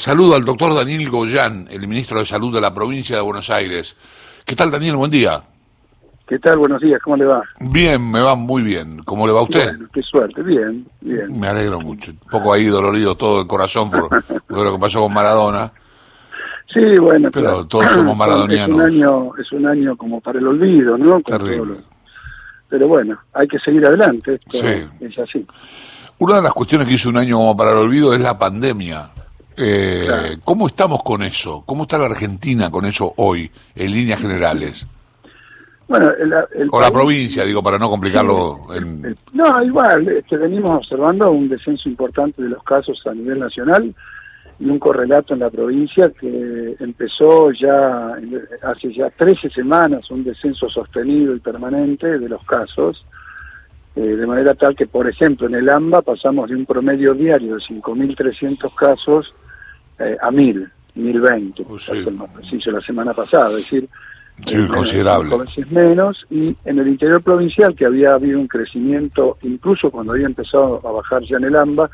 Saludo al doctor Daniel Goyán, el ministro de Salud de la provincia de Buenos Aires. ¿Qué tal, Daniel? Buen día. ¿Qué tal? Buenos días, ¿cómo le va? Bien, me va muy bien. ¿Cómo le va a usted? qué suerte, bien, bien. Me alegro mucho. Un poco ahí dolorido todo el corazón por, lo que pasó con Maradona. Sí, bueno, pero todos somos maradonianos. Es un año, es un año como para el olvido, ¿no? Terrible. Pero bueno, hay que seguir adelante. sí. Es así. Una de las cuestiones que hizo un año como para el olvido es la pandemia. Eh, ¿Cómo estamos con eso? ¿Cómo está la Argentina con eso hoy, en líneas generales? Bueno, o la provincia, digo, para no complicarlo. no, igual, este, venimos observando un descenso importante de los casos a nivel nacional y un correlato en la provincia que empezó ya hace ya 13 semanas, un descenso sostenido y permanente de los casos. Eh, de manera tal que, por ejemplo, en el AMBA pasamos de un promedio diario de 5.300 casos eh, a 1000, 1020, pues sí. preciso la semana pasada, es decir, sí, eh, considerable. veces menos, y en el interior provincial, que había habido un crecimiento, incluso cuando había empezado a bajar ya en el AMBA,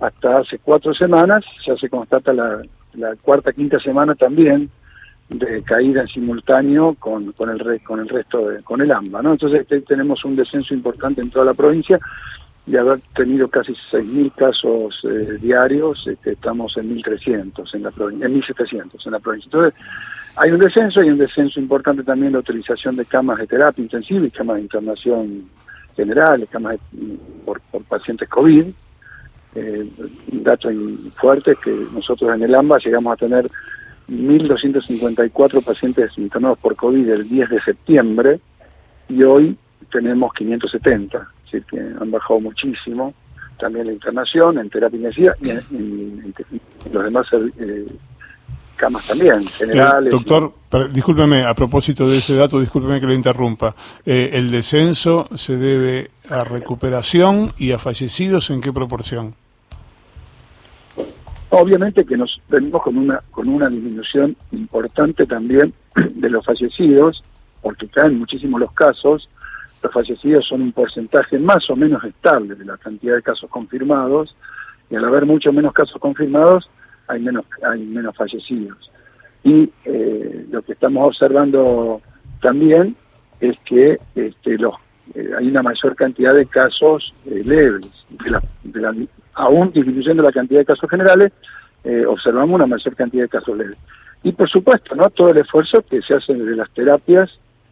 hasta hace cuatro semanas, ya se constata la, la cuarta, quinta semana también, de caída en simultáneo con, con el con el resto de, con el AMBA, ¿no? Entonces tenemos un descenso importante en toda la provincia de haber tenido casi 6.000 casos eh, diarios, este, estamos en 1.300 en la provincia, en 1.700 en la provincia. Entonces, hay un descenso, hay un descenso importante también la utilización de camas de terapia intensiva y camas de internación general, camas por, pacientes COVID. Eh, un dato fuerte es que nosotros en el AMBA llegamos a tener 1.254 pacientes internados por COVID el 10 de septiembre y hoy tenemos 570 decir, que han bajado muchísimo, también la internación, en terapia intensiva y en, los demás eh, camas también, generales. Eh, doctor, discúlpeme, a propósito de ese dato, discúlpeme que lo interrumpa. Eh, ¿El descenso se debe a recuperación y a fallecidos en qué proporción? Obviamente que nos venimos con una con una disminución importante también de los fallecidos, porque caen muchísimos los casos, los fallecidos son un porcentaje más o menos estable de la cantidad de casos confirmados y al haber mucho menos casos confirmados hay menos hay menos fallecidos. Y eh, lo que estamos observando también es que este, los eh, hay una mayor cantidad de casos eh, leves de aún disminuyendo la cantidad de casos generales observamos una mayor cantidad de casos leves. Y por supuesto no todo el esfuerzo que se hace desde las terapias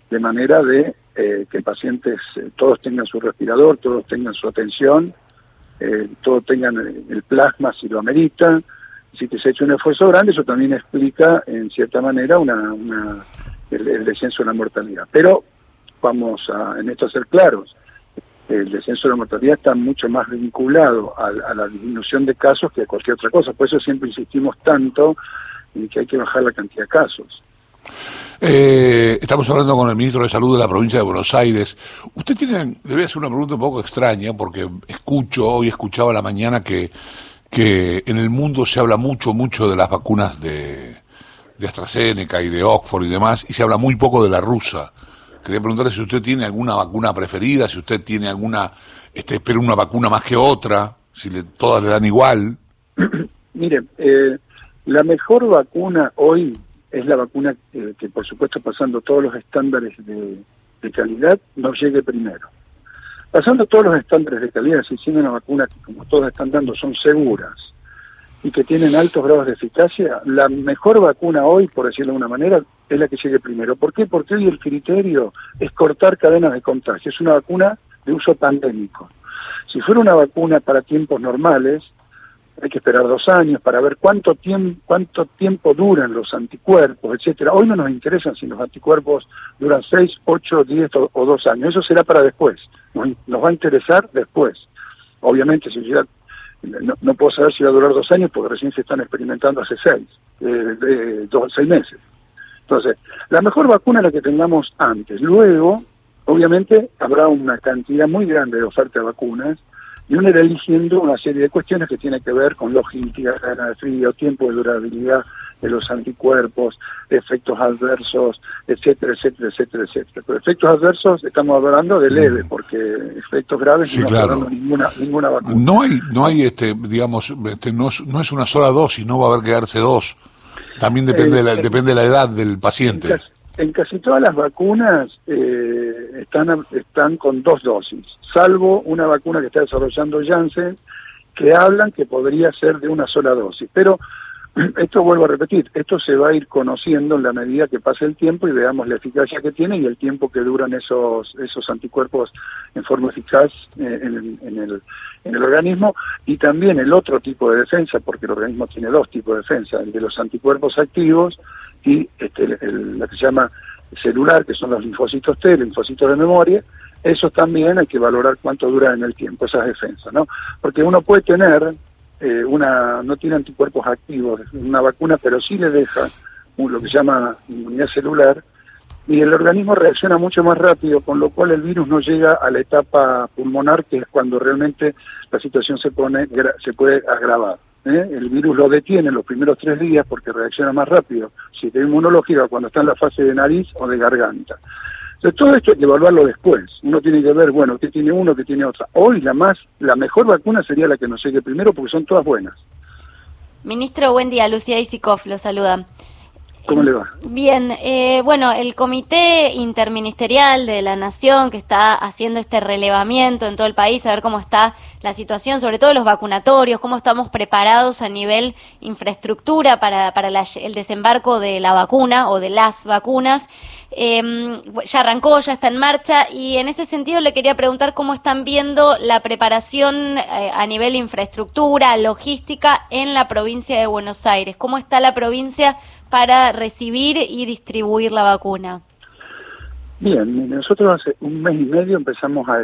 de manera de eh, que pacientes eh, todos tengan su respirador, todos tengan su atención, eh, todos tengan el plasma si lo amerita. Si que se ha hecho un esfuerzo grande, eso también explica, en cierta manera, una, el, descenso de la mortalidad. Pero vamos a, en esto a ser claros, el descenso de la mortalidad está mucho más vinculado a, a, la disminución de casos que a cualquier otra cosa. Por eso siempre insistimos tanto en que hay que bajar la cantidad de casos. Eh, estamos hablando con el ministro de Salud de la provincia de Buenos Aires. Usted tiene, debe hacer una pregunta un poco extraña, porque escucho, hoy escuchaba a la mañana que, que en el mundo se habla mucho, mucho de las vacunas de, de AstraZeneca y de Oxford y demás, y se habla muy poco de la rusa. Quería preguntarle si usted tiene alguna vacuna preferida, si usted tiene alguna, este, espera una vacuna más que otra, si le, todas le dan igual. Mire, eh, la mejor vacuna hoy es la vacuna que, por supuesto pasando todos los estándares de, calidad nos llegue primero. Pasando todos los estándares de calidad, si tiene una vacuna que como todas están dando son seguras y que tienen altos grados de eficacia, la mejor vacuna hoy, por decirlo de una manera, es la que llegue primero. ¿Por qué? Porque hoy el criterio es cortar cadenas de contagio. Es una vacuna de uso pandémico. Si fuera una vacuna para tiempos normales, hay que esperar dos años para ver cuánto tiempo cuánto tiempo duran los anticuerpos, etcétera. Hoy no nos interesan si los anticuerpos duran seis, ocho, diez o, dos años. Eso será para después. Nos, va a interesar después. Obviamente, si ya no, puedo saber si va a durar dos años porque recién se están experimentando hace seis, eh, dos, seis meses. Entonces, la mejor vacuna es la que tengamos antes. Luego, obviamente, habrá una cantidad muy grande de oferta de vacunas y uno irá eligiendo una serie de cuestiones que tienen que ver con logística, gana de frío, tiempo de durabilidad de los anticuerpos, efectos adversos, etcétera, etcétera, etcétera, etcétera. Pero efectos adversos estamos hablando de leve, mm. porque efectos graves no claro. hablando ninguna, ninguna vacuna. No hay, no hay este, digamos, este, no, no es una sola dosis, no va a haber que darse dos. También depende, de la, depende de la edad del paciente. En casi, todas las vacunas eh, están, están con dos dosis, salvo una vacuna que está desarrollando Janssen, que hablan que podría ser de una sola dosis. Pero esto vuelvo a repetir, esto se va a ir conociendo en la medida que pase el tiempo y veamos la eficacia que tiene y el tiempo que duran esos, esos anticuerpos en forma eficaz eh, en, en, el, en el organismo y también el otro tipo de defensa, porque el organismo tiene dos tipos de defensa, el de los anticuerpos activos y este, la que se llama celular, que son los linfocitos T, linfocitos de memoria, eso también hay que valorar cuánto dura en el tiempo, esas defensas, ¿no? Porque uno puede tener eh, una, no tiene anticuerpos activos, una vacuna, pero sí le deja lo que se llama inmunidad celular, y el organismo reacciona mucho más rápido, con lo cual el virus no llega a la etapa pulmonar, que es cuando realmente la situación se pone se puede agravar. ¿Eh? El virus lo detiene los primeros tres días porque reacciona más rápido, si tiene inmunológica, cuando está en la fase de nariz o de garganta. Entonces, todo esto hay que evaluarlo después. Uno tiene que ver, bueno, qué tiene uno, qué tiene otra. Hoy la más, la mejor vacuna sería la que nos llegue primero porque son todas buenas. Ministro, buen día. Lucía Isikov lo saluda. ¿Cómo le va? Bien, eh, bueno, el Comité Interministerial de la Nación que está haciendo este relevamiento en todo el país, a ver cómo está la situación, sobre todo los vacunatorios, cómo estamos preparados a nivel infraestructura para, para el desembarco de la vacuna o de las vacunas. Em, ya arrancó, ya está en marcha y en ese sentido le quería preguntar cómo están viendo la preparación eh, a nivel infraestructura, logística en la provincia de Buenos Aires. ¿Cómo está la provincia? Para recibir y distribuir la vacuna? Bien, nosotros hace un mes y medio empezamos a,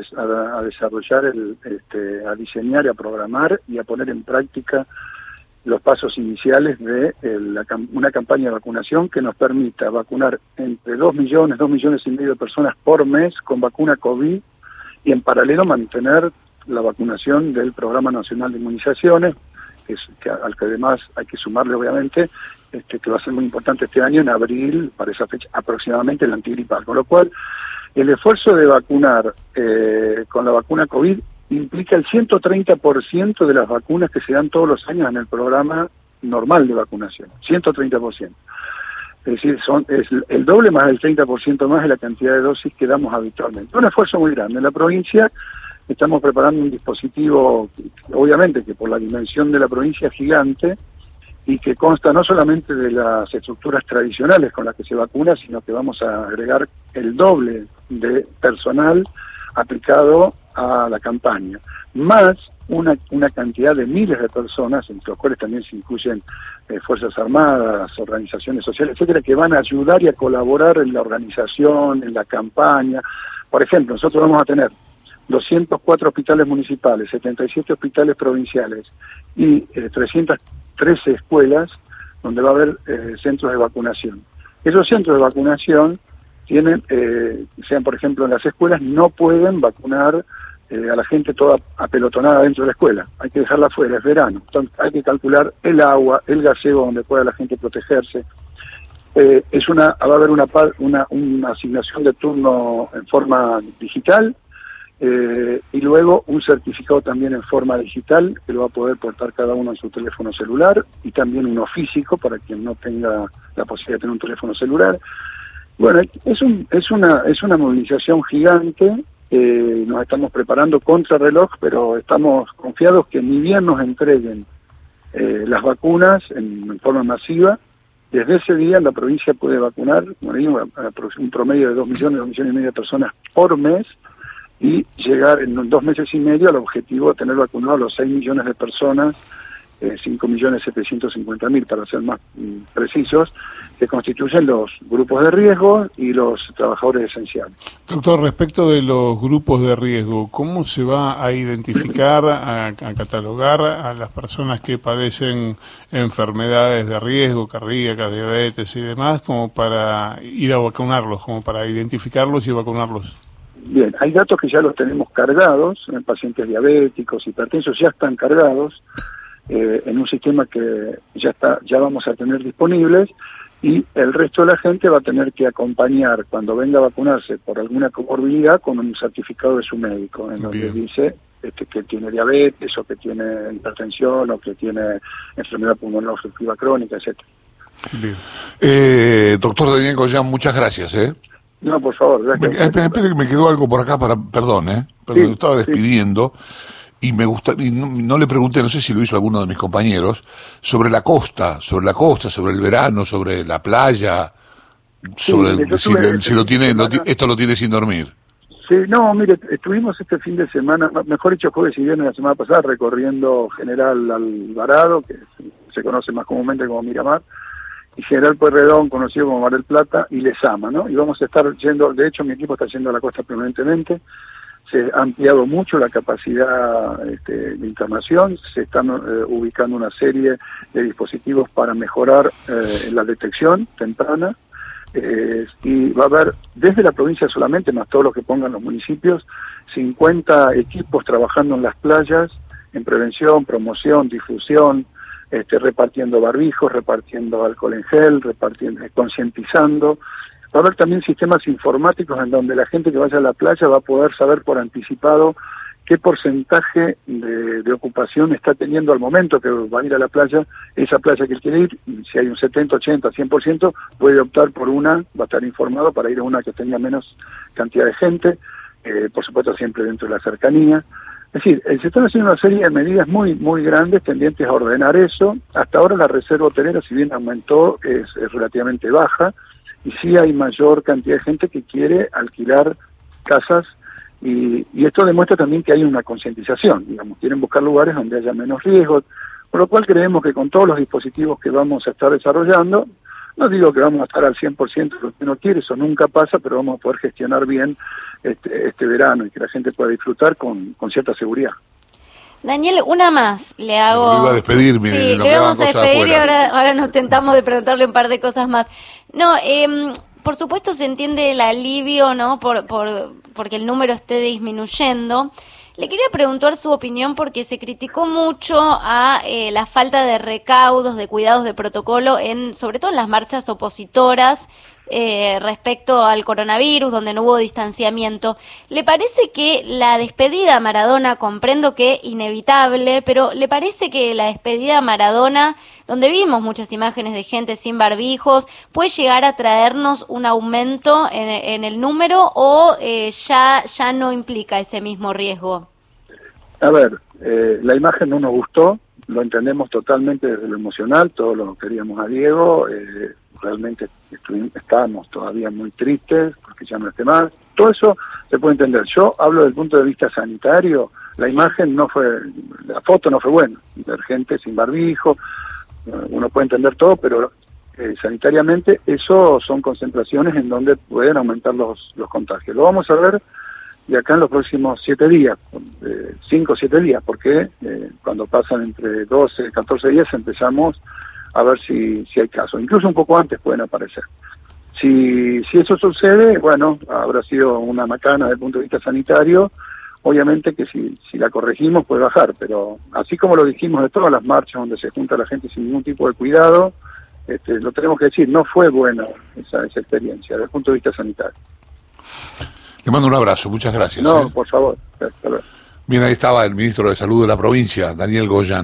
desarrollar, el, este, a diseñar a programar y a poner en práctica los pasos iniciales de una campaña de vacunación que nos permita vacunar entre 2 millones, 2 millones y medio de personas por mes con vacuna COVID y en paralelo mantener la vacunación del Programa Nacional de Inmunizaciones, que, que al que además hay que sumarle obviamente este, que va a ser muy importante este año, en abril, para esa fecha aproximadamente, el antigripal. Con lo cual, el esfuerzo de vacunar eh, con la vacuna COVID implica el 130% de las vacunas que se dan todos los años en el programa normal de vacunación, 130%. Es decir, son, es el doble más del 30% más de la cantidad de dosis que damos habitualmente. Un esfuerzo muy grande. En la provincia estamos preparando un dispositivo, obviamente que por la dimensión de la provincia es gigante, y que consta no solamente de las estructuras tradicionales con las que se vacuna, sino que vamos a agregar el doble de personal aplicado a la campaña, más una, una cantidad de miles de personas, entre los cuales también se incluyen eh, Fuerzas Armadas, organizaciones sociales, etcétera, que van a ayudar y a colaborar en la organización, en la campaña. Por ejemplo, nosotros vamos a tener 204 hospitales municipales, 77 hospitales provinciales y eh, 300 13 escuelas donde va a haber eh, centros de vacunación. Esos centros de vacunación tienen, eh, sean por ejemplo en las escuelas, no pueden vacunar eh, a la gente toda apelotonada dentro de la escuela. Hay que dejarla fuera, es verano. Entonces, hay que calcular el agua, el gaseo donde pueda la gente protegerse. es una, va a haber una, una, una asignación de turno en forma digital eh, y luego un certificado también en forma digital que lo va a poder portar cada uno en su teléfono celular y también uno físico para quien no tenga la posibilidad de tener un teléfono celular. Bueno, es, un, es, una, es una movilización gigante, eh, nos estamos preparando contra reloj, pero estamos confiados que ni bien nos entreguen eh, las vacunas en, forma masiva, desde ese día la provincia puede vacunar, digo, un promedio de 2 millones, 2 millones y medio de personas por mes, y llegar en dos meses y medio al objetivo de tener vacunados los 6 millones de personas, eh, 5 millones 750 mil para ser más mm, precisos, que constituyen los grupos de riesgo y los trabajadores esenciales. Doctor, respecto de los grupos de riesgo, ¿cómo se va a identificar, a, a catalogar a las personas que padecen enfermedades de riesgo, cardíacas, diabetes y demás, como para ir a vacunarlos, como para identificarlos y vacunarlos? Bien, hay datos que ya los tenemos cargados, en pacientes diabéticos, hipertensos, ya están cargados. eh, en un sistema que ya está, ya vamos a tener disponibles y el resto de la gente va a tener que acompañar cuando venga a vacunarse por alguna comorbilidad con un certificado de su médico, en donde dice este, que tiene diabetes o que tiene hipertensión o que tiene enfermedad pulmonar obstructiva crónica, etcétera. Eh, doctor Daniel Goyan, muchas gracias. ¿eh? No, por favor. Me, que me quedó algo por acá para, perdón, ¿eh? Perdón, estaba despidiendo y me gusta, y no, le pregunté, no sé si lo hizo alguno de mis compañeros, sobre la costa, sobre la costa, sobre el verano, sobre la playa, sobre si, lo tiene, esto lo tiene sin dormir. Sí, no, mire, estuvimos este fin de semana, mejor dicho jueves y viernes la semana pasada, recorriendo General Alvarado, que se conoce más comúnmente como Miramar, General Pueyrredón, conocido como Mar del Plata, y Lesama, ¿no? Y vamos a estar yendo, de hecho mi equipo está yendo a la costa permanentemente, se ha ampliado mucho la capacidad este, de internación, se están eh, ubicando una serie de dispositivos para mejorar eh, la detección temprana. Eh, y va a haber desde la provincia solamente, más todos los que pongan los municipios, 50 equipos trabajando en las playas en prevención, promoción, difusión, este, repartiendo barbijos, repartiendo alcohol en gel, repartiendo, concientizando, Va a haber también sistemas informáticos en donde la gente que vaya a la playa va a poder saber por anticipado qué porcentaje de, ocupación está teniendo al momento que va a ir a la playa, esa playa que él quiere ir, si hay un 70, 80, 100%, puede optar por una, va a estar informado para ir a una que tenga menos cantidad de gente, eh, por supuesto siempre dentro de la cercanía. Es decir, se están haciendo una serie de medidas muy muy grandes tendientes a ordenar eso. Hasta ahora la reserva hotelera, si bien aumentó, es relativamente baja. Y sí hay mayor cantidad de gente que quiere alquilar casas. Y, esto demuestra también que hay una concientización, digamos, quieren buscar lugares donde haya menos riesgos, por lo cual creemos que con todos los dispositivos que vamos a estar desarrollando, no digo que vamos a estar al 100% de lo que uno quiere, eso nunca pasa, pero vamos a poder gestionar bien este, este verano y que la gente pueda disfrutar con, con cierta seguridad. Daniel, una más le hago. Le iba a despedir, sí, le vamos a despedir y ahora, ahora nos tentamos de preguntarle un par de cosas más. No, eh, por supuesto se entiende el alivio, ¿no? Por, por, porque el número esté disminuyendo. Le quería preguntar su opinión porque se criticó mucho a eh, la falta de recaudos, de cuidados de protocolo, en, sobre todo en las marchas opositoras eh, respecto al coronavirus, donde no hubo distanciamiento. ¿Le parece que la despedida a Maradona, comprendo que inevitable, pero ¿le parece que la despedida a Maradona, donde vimos muchas imágenes de gente sin barbijos, puede llegar a traernos un aumento en, el número o eh, ya, ya no implica ese mismo riesgo? A ver, eh, la imagen no nos gustó, lo entendemos totalmente desde lo emocional, todos lo queríamos a Diego, eh, realmente estábamos todavía muy tristes porque ya no esté más. Todo eso se puede entender. Yo hablo desde el punto de vista sanitario, la imagen no fue, la foto no fue buena, ver gente sin barbijo, eh, uno puede entender todo, pero eh, sanitariamente eso son concentraciones en donde pueden aumentar los, los contagios. Lo vamos a ver de acá en los próximos siete días, eh, cinco o siete días, porque cuando pasan entre 12 y 14 días empezamos a ver si, si hay casos. Incluso un poco antes pueden aparecer. Si, si eso sucede, bueno, habrá sido una macana desde el punto de vista sanitario. Obviamente que si, si la corregimos puede bajar, pero así como lo dijimos de todas las marchas donde se junta la gente sin ningún tipo de cuidado, este, lo tenemos que decir, no fue buena esa, esa experiencia desde el punto de vista sanitario. Le mando un abrazo, muchas gracias. No, ¿eh? por favor. Bien, ahí estaba el ministro de Salud de la provincia, Daniel Goyano.